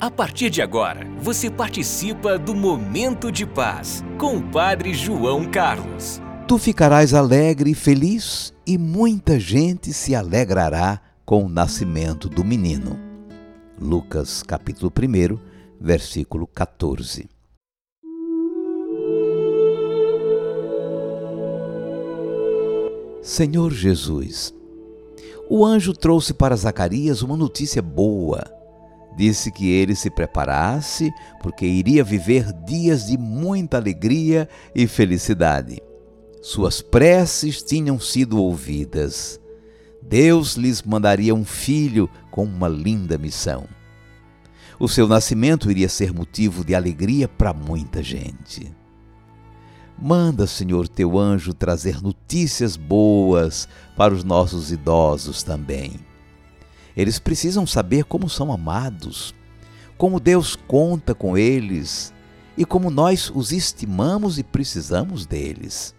A partir de agora, você participa do Momento de Paz com o Padre João Carlos. Tu ficarás alegre e feliz, e muita gente se alegrará com o nascimento do menino. Lucas capítulo 1, versículo 14. Senhor Jesus, o anjo trouxe para Zacarias uma notícia boa Disse que ele se preparasse, porque iria viver dias de muita alegria e felicidade. Suas preces tinham sido ouvidas. Deus lhes mandaria um filho com uma linda missão. O seu nascimento iria ser motivo de alegria para muita gente. Manda, Senhor, teu anjo trazer notícias boas para os nossos idosos também. Eles precisam saber como são amados, como Deus conta com eles e como nós os estimamos e precisamos deles.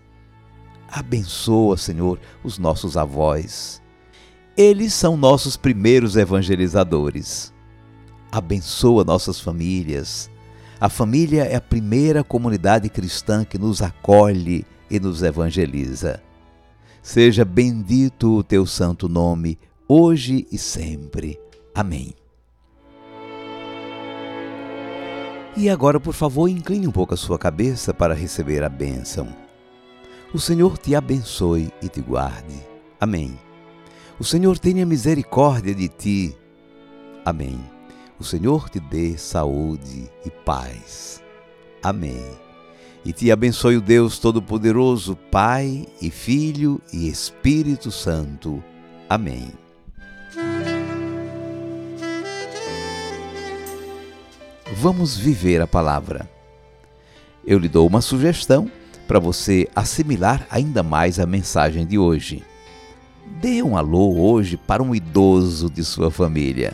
Abençoa, Senhor, os nossos avós. Eles são nossos primeiros evangelizadores. Abençoa nossas famílias. A família é a primeira comunidade cristã que nos acolhe e nos evangeliza. Seja bendito o teu santo nome hoje e sempre. Amém. E agora, por favor, incline um pouco a sua cabeça para receber a bênção. O Senhor te abençoe e te guarde. Amém. O Senhor tenha misericórdia de ti. Amém. O Senhor te dê saúde e paz. Amém. E te abençoe o Deus Todo-Poderoso, Pai e Filho e Espírito Santo. Amém. Vamos viver a palavra. Eu lhe dou uma sugestão para você assimilar ainda mais a mensagem de hoje. Dê um alô hoje para um idoso de sua família.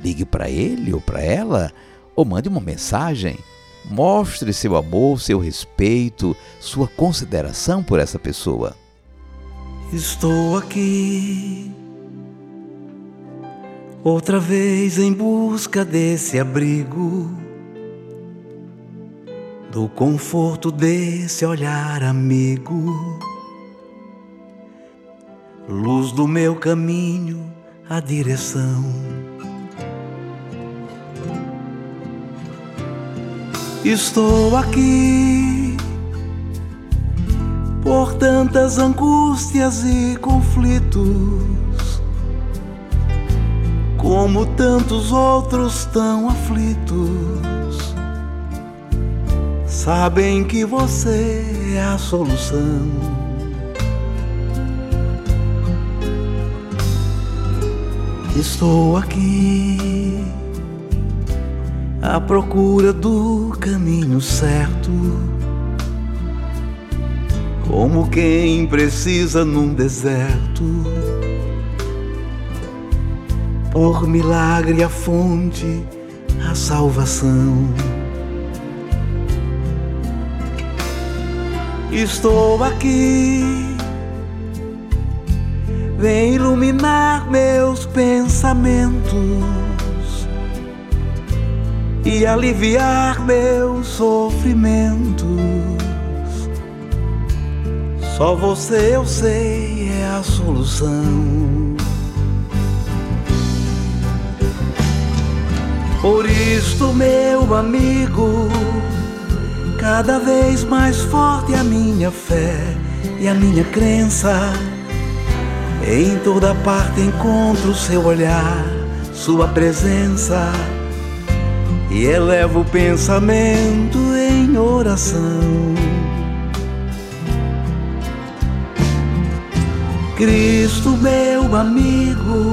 Ligue para ele ou para ela ou mande uma mensagem. Mostre seu amor, seu respeito, sua consideração por essa pessoa. Estou aqui outra vez em busca desse abrigo, do conforto desse olhar amigo, luz do meu caminho, a direção. Estou aqui por tantas angústias e conflitos como tantos outros tão aflitos, sabem que você é a solução. Estou aqui à procura do caminho certo, como quem precisa num deserto por milagre a fonte, a salvação. Estou aqui, vem iluminar meus pensamentos e aliviar meus sofrimentos. Só você eu sei é a solução. Por isto, meu amigo, cada vez mais forte a minha fé e a minha crença. Em toda parte encontro seu olhar, sua presença, e elevo o pensamento em oração. Cristo, meu amigo,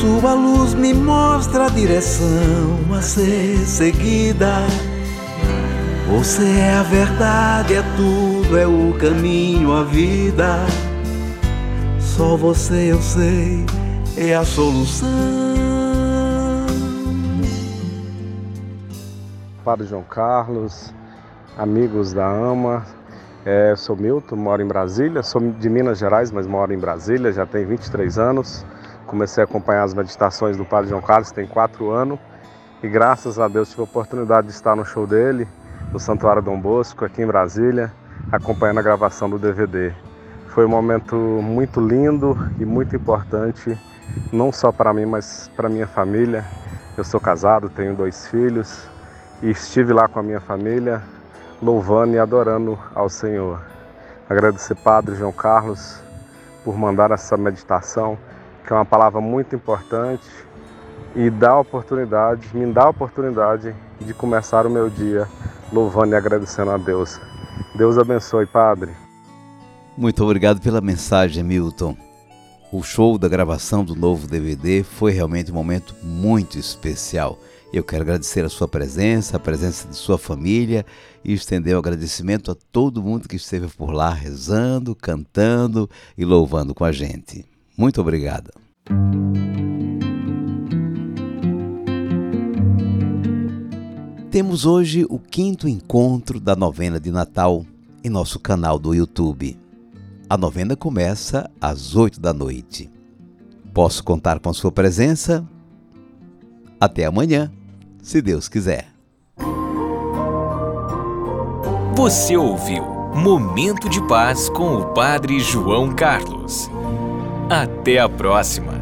sua luz me mostra a direção a ser seguida. Você é a verdade, é tudo, é o caminho, a vida. Só você eu sei, é a solução. Padre João Carlos, amigos da AMA, é, sou Milton, moro em Brasília, sou de Minas Gerais, mas moro em Brasília, já tem 23 anos. Comecei a acompanhar as meditações do Padre João Carlos, tem quatro anos, e graças a Deus tive a oportunidade de estar no show dele, no Santuário Dom Bosco, aqui em Brasília, acompanhando a gravação do DVD. Foi um momento muito lindo e muito importante, não só para mim, mas para minha família. Eu sou casado, tenho dois filhos e estive lá com a minha família, louvando e adorando ao Senhor. Agradecer Padre João Carlos por mandar essa meditação, que é uma palavra muito importante e dá oportunidade, me dá a oportunidade de começar o meu dia louvando e agradecendo a Deus. Deus abençoe, Padre. Muito obrigado pela mensagem, Milton. O show da gravação do novo DVD foi realmente um momento muito especial. Eu quero agradecer a sua presença, a presença de sua família e estender o um agradecimento a todo mundo que esteve por lá rezando, cantando e louvando com a gente. Muito obrigado. Temos hoje o quinto encontro da novena de Natal em nosso canal do YouTube. A novena começa às oito da noite. Posso contar com a sua presença? Até amanhã, se Deus quiser. Você ouviu Momento de Paz com o Padre João Carlos. Até a próxima!